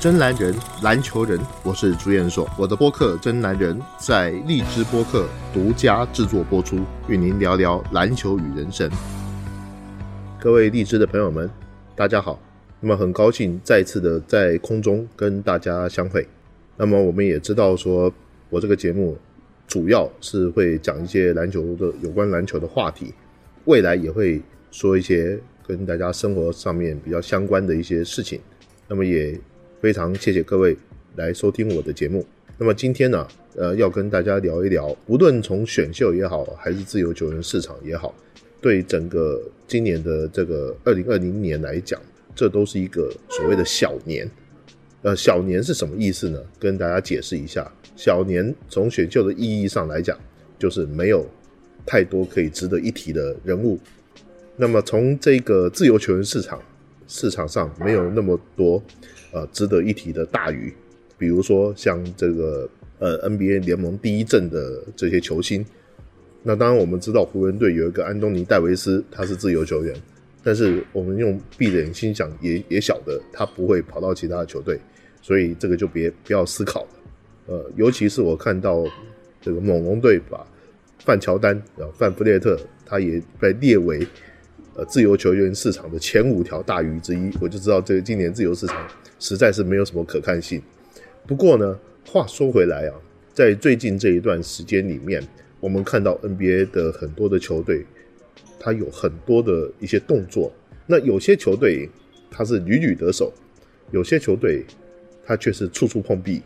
真男人，篮球人，我是朱彦硕。我的播客《真男人》在荔枝播客独家制作播出，与您聊聊篮球与人生。各位荔枝的朋友们，大家好。那么很高兴再次的在空中跟大家相会。那么我们也知道说，我这个节目主要是会讲一些篮球的有关篮球的话题，未来也会说一些跟大家生活上面比较相关的一些事情。那么也。非常谢谢各位来收听我的节目。那么今天呢，呃，要跟大家聊一聊，无论从选秀也好，还是自由球员市场也好，对整个今年的这个二零二零年来讲，这都是一个所谓的小年。呃，小年是什么意思呢？跟大家解释一下，小年从选秀的意义上来讲，就是没有太多可以值得一提的人物。那么从这个自由球员市场市场上，没有那么多。呃，值得一提的大鱼，比如说像这个呃 NBA 联盟第一阵的这些球星，那当然我们知道湖人队有一个安东尼戴维斯，他是自由球员，但是我们用闭着眼睛想也也晓得他不会跑到其他的球队，所以这个就别不要思考了。呃，尤其是我看到这个猛龙队把范乔丹啊范弗列特，他也被列为呃自由球员市场的前五条大鱼之一，我就知道这个今年自由市场。实在是没有什么可看性。不过呢，话说回来啊，在最近这一段时间里面，我们看到 NBA 的很多的球队，它有很多的一些动作。那有些球队它是屡屡得手，有些球队它却是处处碰壁，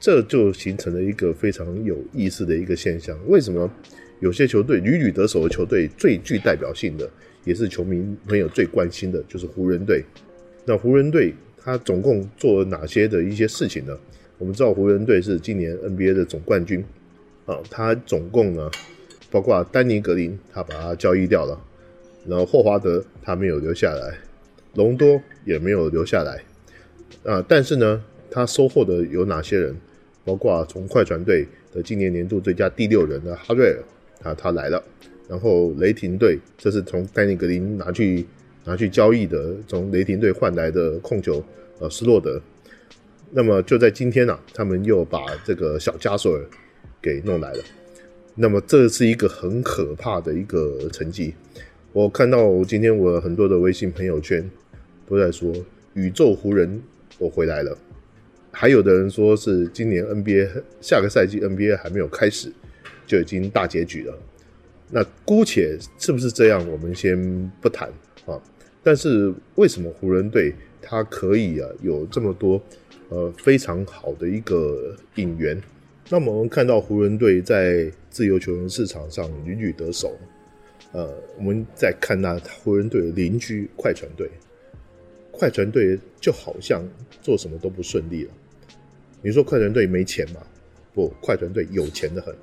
这就形成了一个非常有意思的一个现象。为什么有些球队屡屡得手的球队最具代表性的，也是球迷朋友最关心的，就是湖人队。那湖人队。他总共做了哪些的一些事情呢？我们知道湖人队是今年 NBA 的总冠军啊，他总共呢，包括丹尼格林，他把他交易掉了，然后霍华德他没有留下来，隆多也没有留下来啊，但是呢，他收获的有哪些人？包括从快船队的今年年度最佳第六人的哈瑞尔啊，他来了，然后雷霆队这是从丹尼格林拿去。拿去交易的，从雷霆队换来的控球，呃，斯洛德。那么就在今天呢，他们又把这个小加索尔给弄来了。那么这是一个很可怕的一个成绩。我看到今天我很多的微信朋友圈都在说“宇宙湖人，我回来了”。还有的人说是今年 NBA 下个赛季 NBA 还没有开始就已经大结局了。那姑且是不是这样，我们先不谈啊。但是为什么湖人队他可以啊有这么多呃非常好的一个引援？那么我们看到湖人队在自由球员市场上屡屡得手。呃，我们再看那湖人队的邻居快船队，快船队就好像做什么都不顺利了。你说快船队没钱吗？不，快船队有钱的很，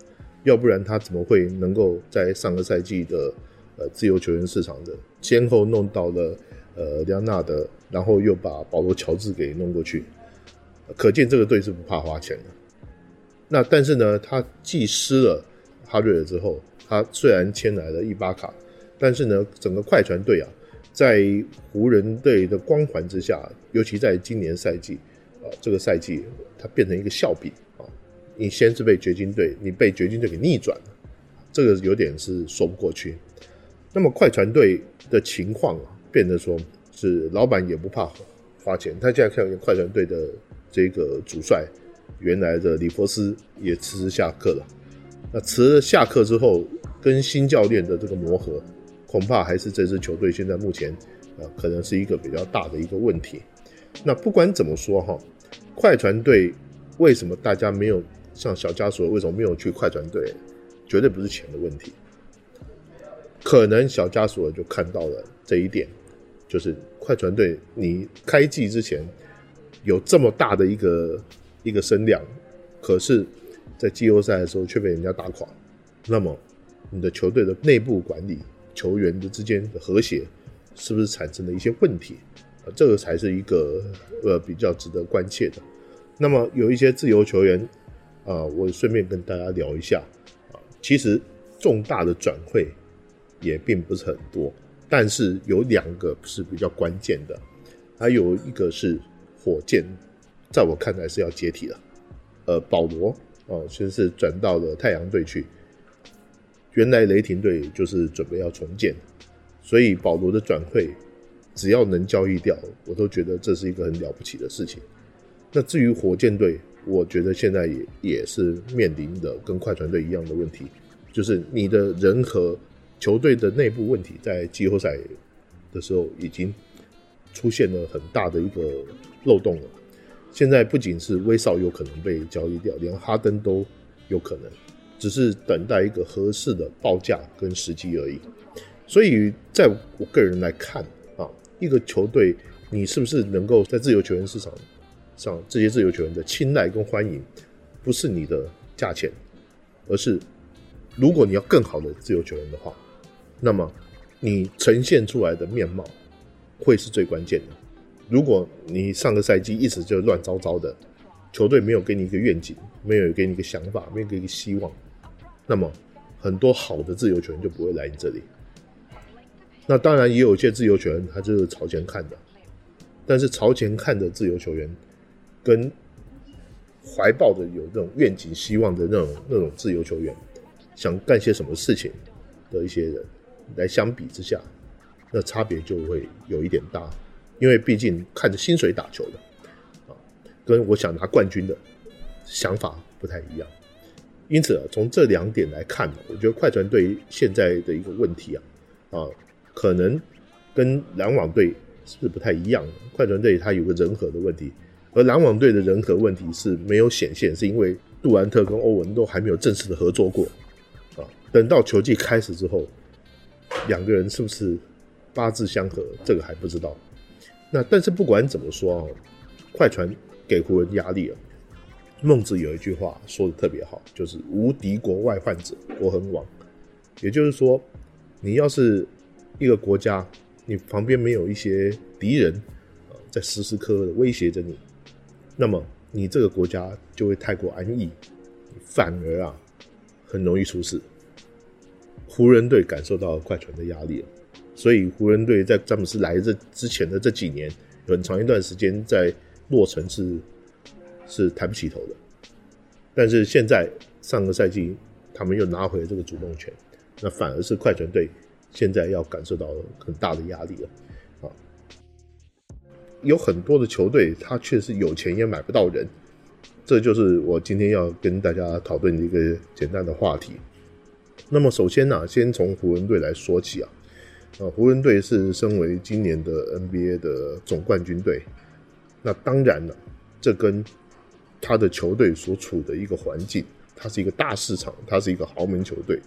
要不然他怎么会能够在上个赛季的？呃，自由球员市场的先后弄到了呃，里昂纳德，然后又把保罗乔治给弄过去，可见这个队是不怕花钱的。那但是呢，他既失了哈瑞尔之后，他虽然签来了伊巴卡，但是呢，整个快船队啊，在湖人队的光环之下，尤其在今年赛季啊，这个赛季他变成一个笑柄。你先是被掘金队，你被掘金队给逆转了，这个有点是说不过去。那么快船队的情况啊，变得说是老板也不怕花钱。他现在看快船队的这个主帅，原来的里弗斯也辞职下课了。那辞了下课之后，跟新教练的这个磨合，恐怕还是这支球队现在目前啊，可能是一个比较大的一个问题。那不管怎么说哈，快船队为什么大家没有像小加索为什么没有去快船队，绝对不是钱的问题。可能小加索就看到了这一点，就是快船队你开季之前有这么大的一个一个声量，可是，在季后赛的时候却被人家打垮，那么你的球队的内部管理、球员的之间的和谐，是不是产生了一些问题？这个才是一个呃比较值得关切的。那么有一些自由球员啊，我顺便跟大家聊一下啊，其实重大的转会。也并不是很多，但是有两个是比较关键的，还有一个是火箭在我看来是要解体了。呃，保罗哦，先是转到了太阳队去。原来雷霆队就是准备要重建，所以保罗的转会只要能交易掉，我都觉得这是一个很了不起的事情。那至于火箭队，我觉得现在也也是面临的跟快船队一样的问题，就是你的人和球队的内部问题，在季后赛的时候已经出现了很大的一个漏洞了。现在不仅是威少有可能被交易掉，连哈登都有可能，只是等待一个合适的报价跟时机而已。所以，在我个人来看啊，一个球队你是不是能够在自由球员市场上这些自由球员的青睐跟欢迎，不是你的价钱，而是如果你要更好的自由球员的话，那么你呈现出来的面貌会是最关键的。如果你上个赛季一直就乱糟糟的，球队没有给你一个愿景，没有给你一个想法，没有给你一个希望，那么很多好的自由球员就不会来你这里。那当然也有一些自由球员，他就是朝前看的，但是朝前看的自由球员，跟怀抱着有这种愿景、希望的那种那种自由球员，想干些什么事情的一些人来相比之下，那差别就会有一点大。因为毕竟看着薪水打球的，啊，跟我想拿冠军的想法不太一样，因此从这两点来看，我觉得快船队现在的一个问题啊，啊，可能跟篮网队是不太一样的。快船队它有个人和的问题，而篮网队的人和问题是没有显现，是因为杜兰特跟欧文都还没有正式的合作过，啊，等到球季开始之后，两个人是不是八字相合，这个还不知道。那但是不管怎么说啊，快船给湖人压力了。孟子有一句话说的特别好，就是“无敌国外患者，国恒亡”。也就是说，你要是一个国家，你旁边没有一些敌人啊，在时时刻刻的威胁着你，那么你这个国家就会太过安逸，反而啊，很容易出事。湖人队感受到快船的压力了。所以湖人队在詹姆斯来这之前的这几年，很长一段时间在洛城是是抬不起头的。但是现在上个赛季他们又拿回了这个主动权，那反而是快船队现在要感受到很大的压力了。有很多的球队他确实有钱也买不到人，这就是我今天要跟大家讨论的一个简单的话题。那么首先呢，先从湖人队来说起啊。啊，湖人队是身为今年的 NBA 的总冠军队，那当然了，这跟他的球队所处的一个环境，它是一个大市场，它是一个豪门球队，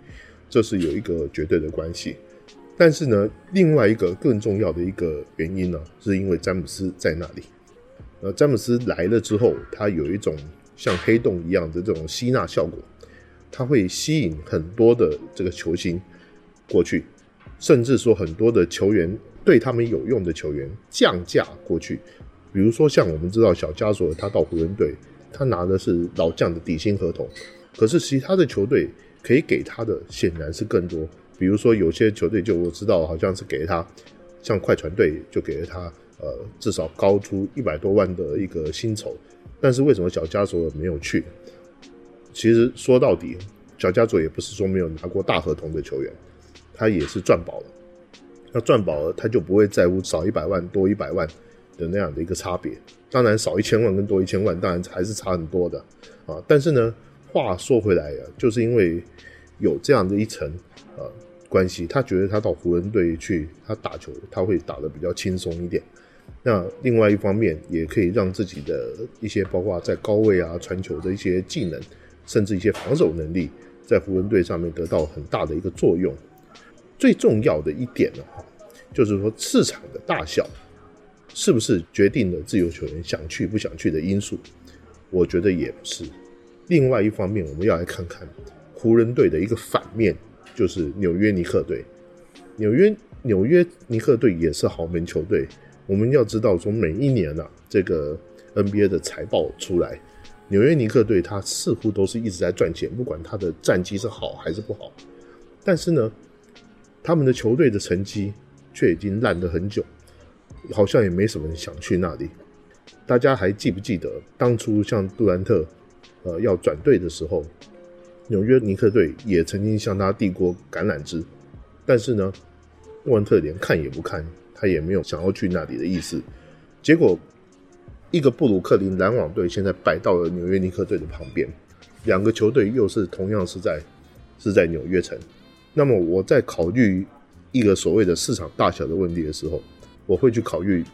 这是有一个绝对的关系。但是呢，另外一个更重要的一个原因呢，是因为詹姆斯在那里。呃，詹姆斯来了之后，他有一种像黑洞一样的这种吸纳效果，他会吸引很多的这个球星过去。甚至说很多的球员对他们有用的球员降价过去，比如说像我们知道小加索尔他到湖人队，他拿的是老将的底薪合同，可是其他的球队可以给他的显然是更多。比如说有些球队就我知道好像是给他，像快船队就给了他呃至少高出一百多万的一个薪酬，但是为什么小加索没有去？其实说到底，小加索也不是说没有拿过大合同的球员。他也是赚饱了，那赚饱了，他就不会在乎少一百万多一百万的那样的一个差别。当然，少一千万跟多一千万，当然还是差很多的啊。但是呢，话说回来啊，就是因为有这样的一层啊关系，他觉得他到湖人队去，他打球他会打得比较轻松一点。那另外一方面，也可以让自己的一些包括在高位啊传球的一些技能，甚至一些防守能力，在湖人队上面得到很大的一个作用。最重要的一点呢，哈，就是说市场的大小是不是决定了自由球员想去不想去的因素？我觉得也不是。另外一方面，我们要来看看湖人队的一个反面，就是纽约尼克队。纽约纽约尼克队也是豪门球队。我们要知道，从每一年啊，这个 NBA 的财报出来，纽约尼克队他似乎都是一直在赚钱，不管他的战绩是好还是不好。但是呢？他们的球队的成绩却已经烂了很久，好像也没什么人想去那里。大家还记不记得当初像杜兰特，呃，要转队的时候，纽约尼克队也曾经向他递过橄榄枝，但是呢，杜兰特连看也不看，他也没有想要去那里的意思。结果，一个布鲁克林篮网队现在摆到了纽约尼克队的旁边，两个球队又是同样是在是在纽约城。那么我在考虑一个所谓的市场大小的问题的时候，我会去考虑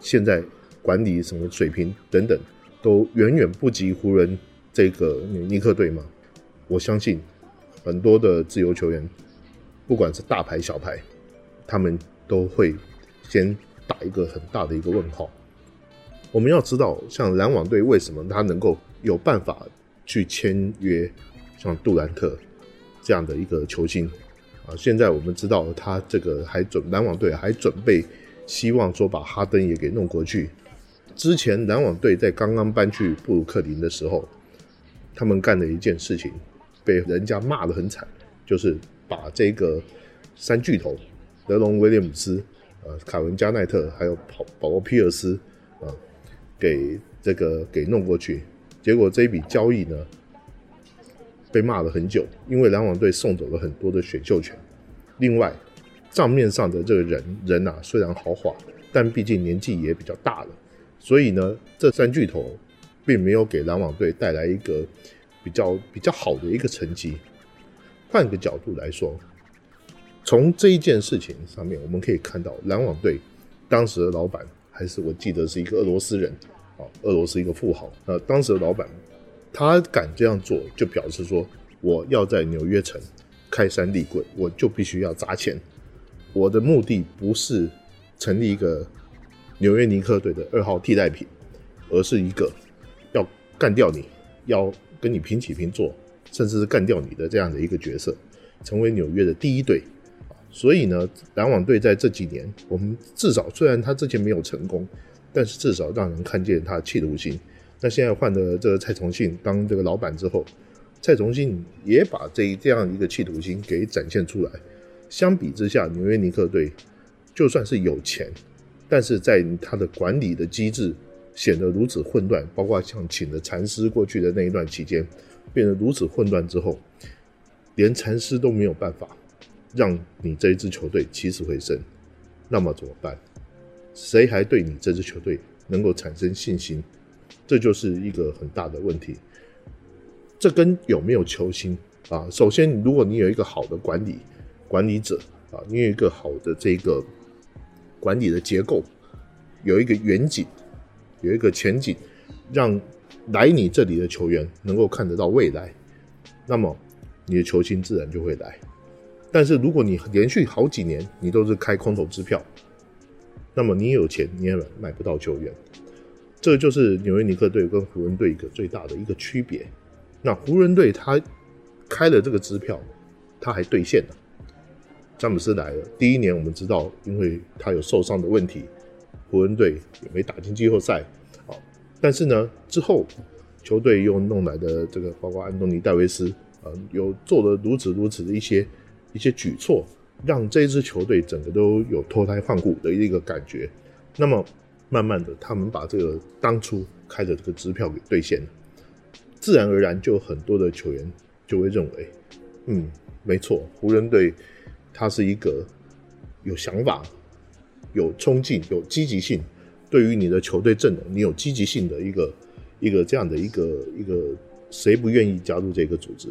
现在。管理什么水平等等，都远远不及湖人这个尼克队吗。我相信很多的自由球员，不管是大牌小牌，他们都会先打一个很大的一个问号。我们要知道，像篮网队为什么他能够有办法去签约像杜兰特这样的一个球星啊？现在我们知道他这个还准篮网队还准备希望说把哈登也给弄过去。之前篮网队在刚刚搬去布鲁克林的时候，他们干的一件事情，被人家骂得很惨，就是把这个三巨头德隆威廉姆斯、呃凯文加奈特还有保保罗皮尔斯啊，给这个给弄过去。结果这一笔交易呢，被骂了很久，因为篮网队送走了很多的选秀权。另外，账面上的这个人人呐，虽然豪华，但毕竟年纪也比较大了。所以呢，这三巨头并没有给篮网队带来一个比较比较好的一个成绩。换个角度来说，从这一件事情上面，我们可以看到篮网队当时的老板还是我记得是一个俄罗斯人啊，俄罗斯一个富豪。呃，当时的老板他敢这样做，就表示说我要在纽约城开山立柜，我就必须要砸钱。我的目的不是成立一个。纽约尼克队的二号替代品，而是一个要干掉你，要跟你平起平坐，甚至是干掉你的这样的一个角色，成为纽约的第一队所以呢，篮网队在这几年，我们至少虽然他之前没有成功，但是至少让人看见他的企图心。那现在换的这个蔡崇信当这个老板之后，蔡崇信也把这这样一个企图心给展现出来。相比之下，纽约尼克队就算是有钱。但是在他的管理的机制显得如此混乱，包括像请的禅师过去的那一段期间，变得如此混乱之后，连禅师都没有办法让你这一支球队起死回生，那么怎么办？谁还对你这支球队能够产生信心？这就是一个很大的问题。这跟有没有球星啊？首先，如果你有一个好的管理管理者啊，你有一个好的这个。管理的结构有一个远景，有一个前景，让来你这里的球员能够看得到未来，那么你的球星自然就会来。但是如果你连续好几年你都是开空头支票，那么你有钱你也买不到球员。这就是纽约尼克队跟湖人队一个最大的一个区别。那湖人队他开了这个支票，他还兑现了。詹姆斯来了，第一年我们知道，因为他有受伤的问题，湖人队也没打进季后赛。啊，但是呢，之后球队又弄来的这个，包括安东尼戴维斯，啊，有做了如此如此的一些一些举措，让这支球队整个都有脱胎换骨的一个感觉。那么慢慢的，他们把这个当初开的这个支票给兑现了，自然而然就很多的球员就会认为，嗯，没错，湖人队。他是一个有想法、有冲劲、有积极性，对于你的球队阵容，你有积极性的一个一个这样的一个一个，谁不愿意加入这个组织？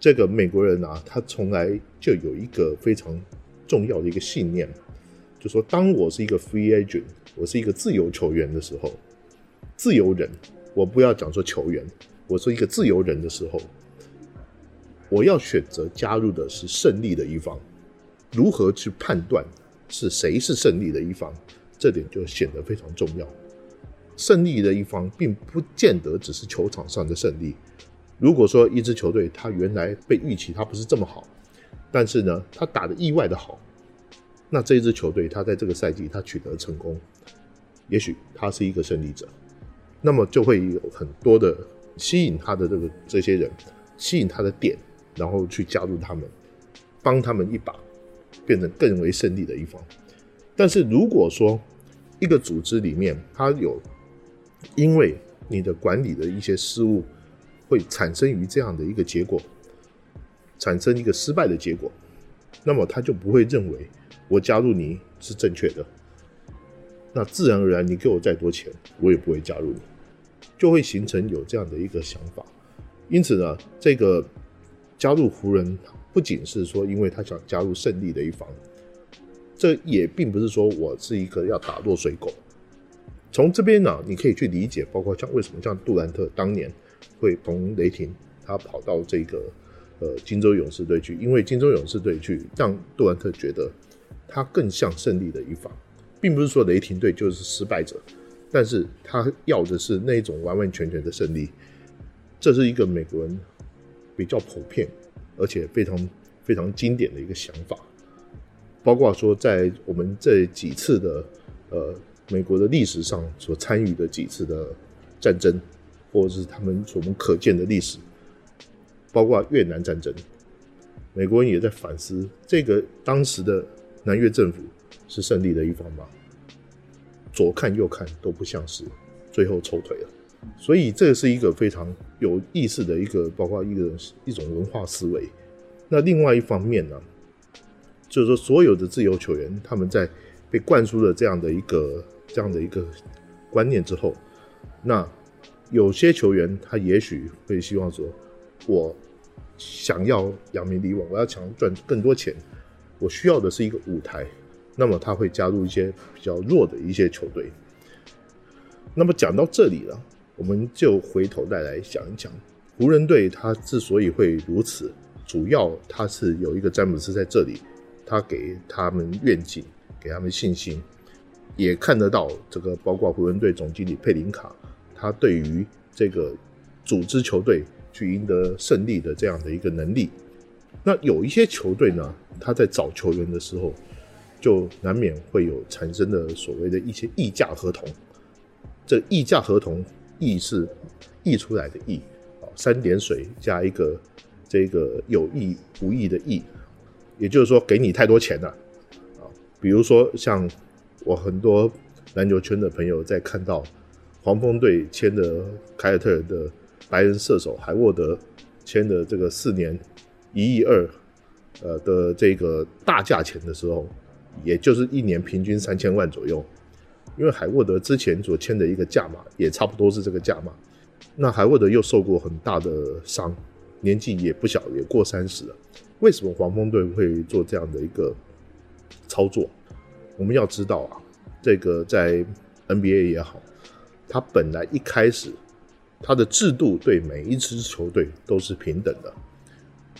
这个美国人啊，他从来就有一个非常重要的一个信念，就说当我是一个 free agent，我是一个自由球员的时候，自由人，我不要讲说球员，我是一个自由人的时候，我要选择加入的是胜利的一方。如何去判断是谁是胜利的一方，这点就显得非常重要。胜利的一方并不见得只是球场上的胜利。如果说一支球队他原来被预期他不是这么好，但是呢他打的意外的好，那这一支球队他在这个赛季他取得成功，也许他是一个胜利者，那么就会有很多的吸引他的这个这些人，吸引他的点，然后去加入他们，帮他们一把。变成更为胜利的一方，但是如果说一个组织里面它有因为你的管理的一些失误，会产生于这样的一个结果，产生一个失败的结果，那么他就不会认为我加入你是正确的。那自然而然，你给我再多钱，我也不会加入你，就会形成有这样的一个想法。因此呢，这个加入湖人不仅是说因为他想加入胜利的一方，这也并不是说我是一个要打落水狗。从这边呢，你可以去理解，包括像为什么像杜兰特当年会从雷霆他跑到这个呃金州勇士队去，因为金州勇士队去让杜兰特觉得他更像胜利的一方。并不是说雷霆队就是失败者，但是他要的是那种完完全全的胜利，这是一个美国人比较普遍而且非常非常经典的一个想法。包括说在我们这几次的呃美国的历史上所参与的几次的战争，或者是他们所我们可见的历史，包括越南战争，美国人也在反思这个当时的南越政府。是胜利的一方吗？左看右看都不像是，最后抽腿了。所以这是一个非常有意思的一个，包括一个一种文化思维。那另外一方面呢，就是说所有的自由球员，他们在被灌输了这样的一个这样的一个观念之后，那有些球员他也许会希望说，我想要扬名立万，我要想赚更多钱，我需要的是一个舞台。那么他会加入一些比较弱的一些球队。那么讲到这里了，我们就回头再来想一想，湖人队他之所以会如此，主要他是有一个詹姆斯在这里，他给他们愿景，给他们信心，也看得到这个包括湖人队总经理佩林卡，他对于这个组织球队去赢得胜利的这样的一个能力。那有一些球队呢，他在找球员的时候。就难免会有产生的所谓的一些溢价合同，这溢价合同溢是溢出来的溢啊，三点水加一个这个有意无意的意，也就是说给你太多钱了啊。比如说像我很多篮球圈的朋友在看到黄蜂队签的凯尔特人的白人射手海沃德签的这个四年一亿二呃的这个大价钱的时候。也就是一年平均三千万左右，因为海沃德之前所签的一个价码也差不多是这个价码。那海沃德又受过很大的伤，年纪也不小，也过三十了。为什么黄蜂队会做这样的一个操作？我们要知道啊，这个在 NBA 也好，他本来一开始他的制度对每一支球队都是平等的。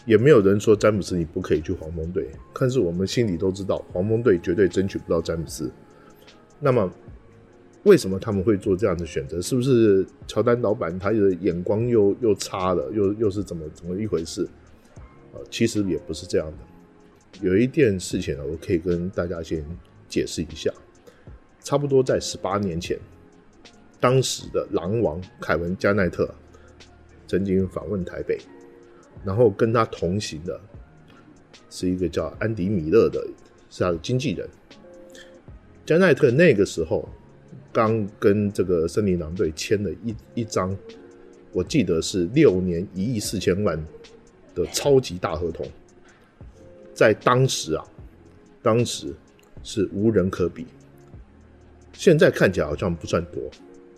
也没有人说詹姆斯你不可以去黄蜂队，但是我们心里都知道黄蜂队绝对争取不到詹姆斯。那么为什么他们会做这样的选择？是不是乔丹老板他的眼光又又差了，又又是怎么怎么一回事？呃，其实也不是这样的。有一件事情呢，我可以跟大家先解释一下。差不多在十八年前，当时的狼王凯文加奈特曾经访问台北。然后跟他同行的是一个叫安迪米勒的，是他的经纪人。加奈特那个时候刚跟这个森林狼队签了一一张，我记得是六年一亿四千万的超级大合同，在当时啊，当时是无人可比。现在看起来好像不算多，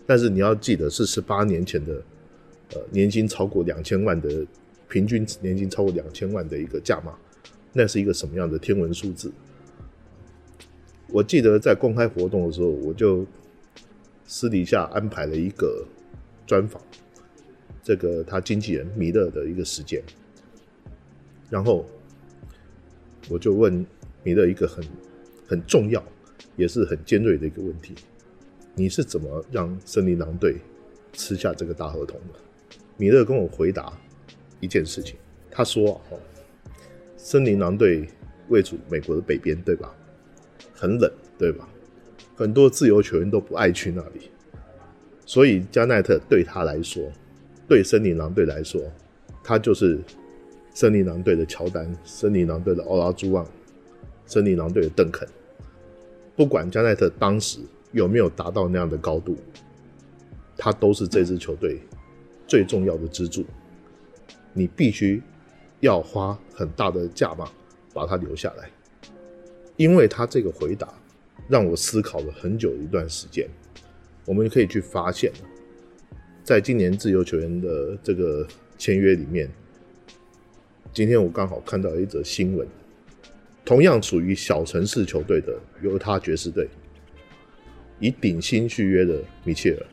但是你要记得是十八年前的，呃，年薪超过两千万的。平均年薪超过两千万的一个价码，那是一个什么样的天文数字？我记得在公开活动的时候，我就私底下安排了一个专访，这个他经纪人米勒的一个时间，然后我就问米勒一个很很重要也是很尖锐的一个问题：你是怎么让森林狼队吃下这个大合同的？米勒跟我回答。一件事情，他说：“哦，森林狼队位处美国的北边，对吧？很冷，对吧？很多自由球员都不爱去那里，所以加奈特对他来说，对森林狼队来说，他就是森林狼队的乔丹，森林狼队的奥拉朱旺，森林狼队的邓肯。不管加奈特当时有没有达到那样的高度，他都是这支球队最重要的支柱，你必须要花很大的价码把他留下来。因为他这个回答让我思考了很久一段时间。我们可以去发现，在今年自由球员的这个签约里面，今天我刚好看到一则新闻，同样属于小城市球队的犹他爵士队，以顶薪续约的米切尔，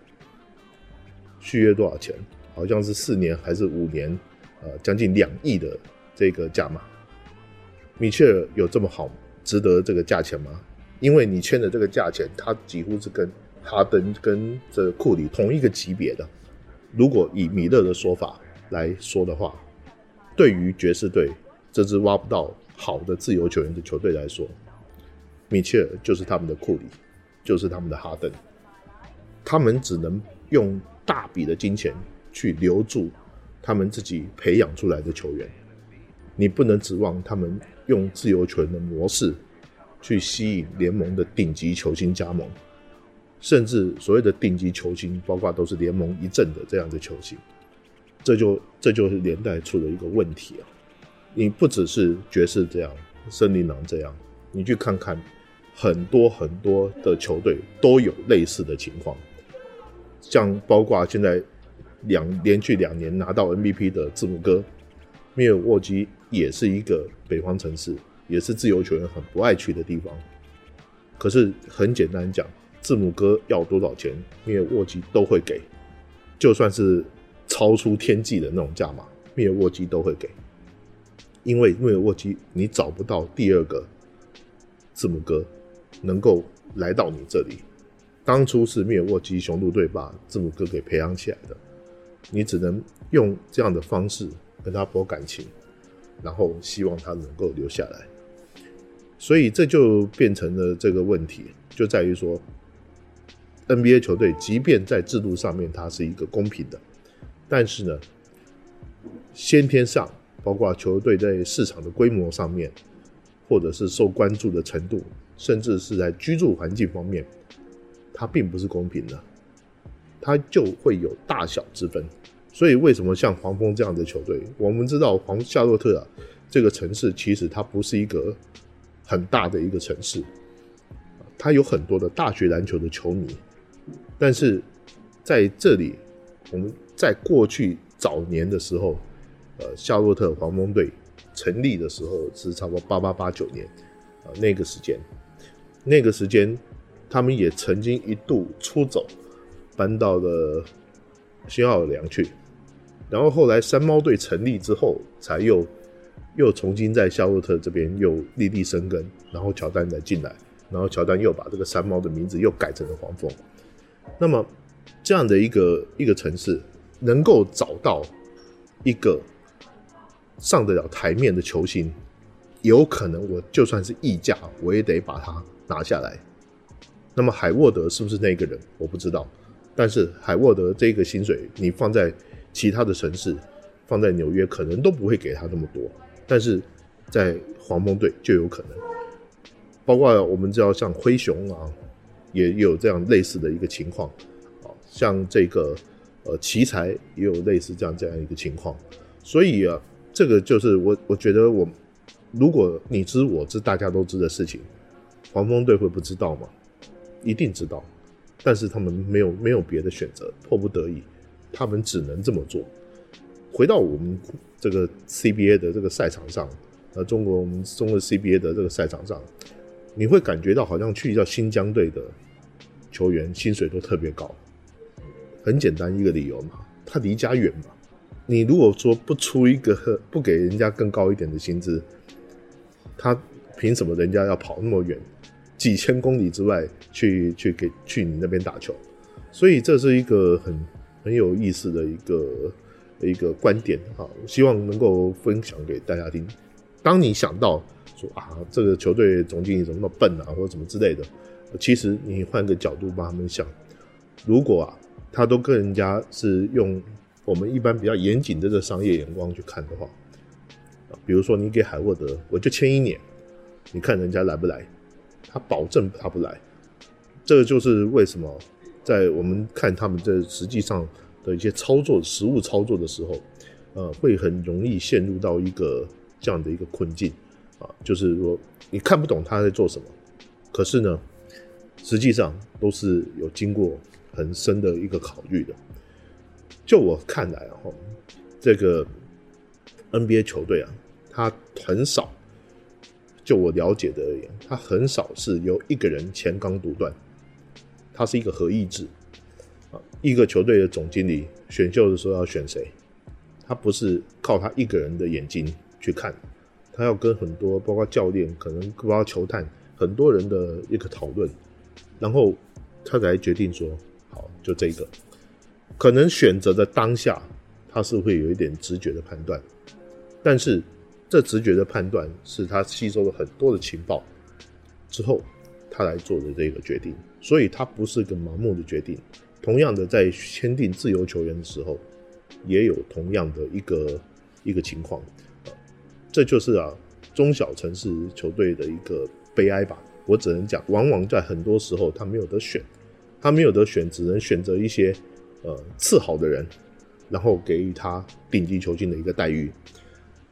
续约多少钱？好像是四年还是五年？呃，将近两亿的这个价码。米切尔有这么好吗，值得这个价钱吗？因为你签的这个价钱，它几乎是跟。哈登跟这库里同一个级别的，如果以米勒的说法来说的话，对于爵士队这支挖不到好的自由球员的球队来说，米切尔就是他们的库里，就是他们的哈登，他们只能用大笔的金钱去留住他们自己培养出来的球员，你不能指望他们用自由权的模式去吸引联盟的顶级球星加盟。甚至所谓的顶级球星，包括都是联盟一阵的这样的球星，这就这就是连带出了一个问题啊！你不只是爵士这样，森林狼这样，你去看看很多很多的球队都有类似的情况，像包括现在两连续两年拿到 MVP 的字母哥，密尔沃基也是一个北方城市，也是自由球员很不爱去的地方。可是很简单讲。字母哥要多少钱，密尔沃基都会给，就算是超出天际的那种价码，密尔沃基都会给，因为密尔沃基你找不到第二个字母哥能够来到你这里。当初是密尔沃基雄鹿队把字母哥给培养起来的，你只能用这样的方式跟他博感情，然后希望他能够留下来。所以这就变成了这个问题，就在于说。NBA 球队即便在制度上面它是一个公平的，但是呢，先天上包括球队在市场的规模上面，或者是受关注的程度，甚至是在居住环境方面，它并不是公平的，它就会有大小之分。所以为什么像黄蜂这样的球队，我们知道黄夏洛特啊这个城市其实它不是一个很大的一个城市，它有很多的大学篮球的球迷。但是在这里，我们在过去早年的时候，呃，夏洛特黄蜂队成立的时候是差不多八八八九年，啊，那个时间，那个时间，他们也曾经一度出走，搬到了新奥尔良去，然后后来山猫队成立之后，才又又重新在夏洛特这边又立地生根，然后乔丹再进来，然后乔丹又把这个山猫的名字又改成了黄蜂。那么，这样的一个一个城市，能够找到一个上得了台面的球星，有可能我就算是溢价，我也得把它拿下来。那么海沃德是不是那个人？我不知道。但是海沃德这个薪水，你放在其他的城市，放在纽约，可能都不会给他那么多。但是在黄蜂队就有可能。包括我们知道，像灰熊啊。也有这样类似的一个情况，啊，像这个呃奇才也有类似这样这样一个情况，所以啊，这个就是我我觉得我如果你知我知大家都知的事情，黄蜂队会不知道吗？一定知道，但是他们没有没有别的选择，迫不得已，他们只能这么做。回到我们这个 CBA 的这个赛场上，呃，中国我们中国 CBA 的这个赛场上。你会感觉到好像去到新疆队的球员薪水都特别高，很简单一个理由嘛，他离家远嘛。你如果说不出一个不给人家更高一点的薪资，他凭什么人家要跑那么远，几千公里之外去去给去你那边打球？所以这是一个很很有意思的一个一个观点啊，希望能够分享给大家听。当你想到。说啊，这个球队总经理怎么那么笨啊，或者怎么之类的。其实你换个角度帮他们想，如果啊，他都跟人家是用我们一般比较严谨的这商业眼光去看的话，比如说你给海沃德，我就签一年，你看人家来不来？他保证他不来。这个就是为什么在我们看他们这实际上的一些操作、实物操作的时候，呃，会很容易陷入到一个这样的一个困境啊，就是说你看不懂他在做什么，可是呢，实际上都是有经过很深的一个考虑的。就我看来啊，这个 NBA 球队啊，他很少，就我了解的而言，他很少是由一个人前纲独断。它是一个合意制啊，一个球队的总经理选秀的时候要选谁，他不是靠他一个人的眼睛去看，他要跟很多包括教练，可能包括球探，很多人的一个讨论，然后他才决定说好就这个，可能选择的当下他是会有一点直觉的判断，但是这直觉的判断是他吸收了很多的情报之后。他来做的这个决定，所以他不是个盲目的决定。同样的，在签订自由球员的时候，也有同样的一个一个情况。这就是啊，中小城市球队的一个悲哀吧。我只能讲，往往在很多时候，他没有得选，他没有得选，只能选择一些呃次好的人，然后给予他顶级球星的一个待遇。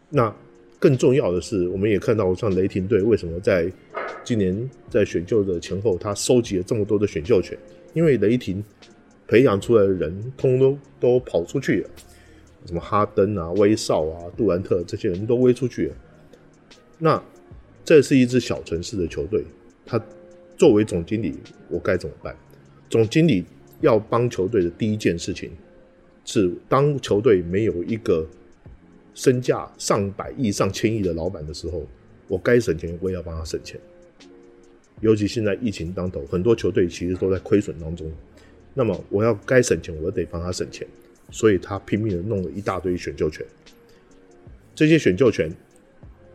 那更重要的是，我们也看到像雷霆队为什么在。今年在选秀的前后，他收集了这么多的选秀权，因为雷霆培养出来的人，通通都都跑出去了，什么哈登啊、威少啊、杜兰特这些人都威出去了。那这是一支小城市的球队，他作为总经理，我该怎么办？总经理要帮球队的第一件事情是，当球队没有一个身价上百亿、上千亿的老板的时候，我该省钱，我也要帮他省钱。尤其现在疫情当头，很多球队其实都在亏损当中。那么我要该省钱，我得帮他省钱，所以他拼命的弄了一大堆选秀权。这些选秀权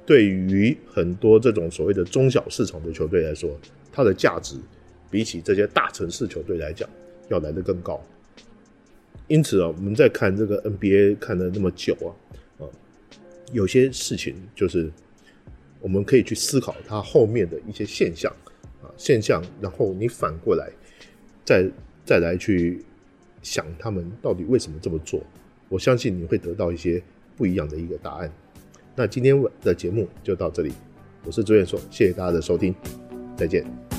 对于很多这种所谓的中小市场的球队来说，它的价值比起这些大城市球队来讲要来得更高。因此啊，我们在看这个 NBA 看了那么久啊，啊，有些事情就是我们可以去思考它后面的一些现象。现象，然后你反过来，再再来去想他们到底为什么这么做，我相信你会得到一些不一样的一个答案。那今天的节目就到这里，我是朱彦硕，谢谢大家的收听，再见。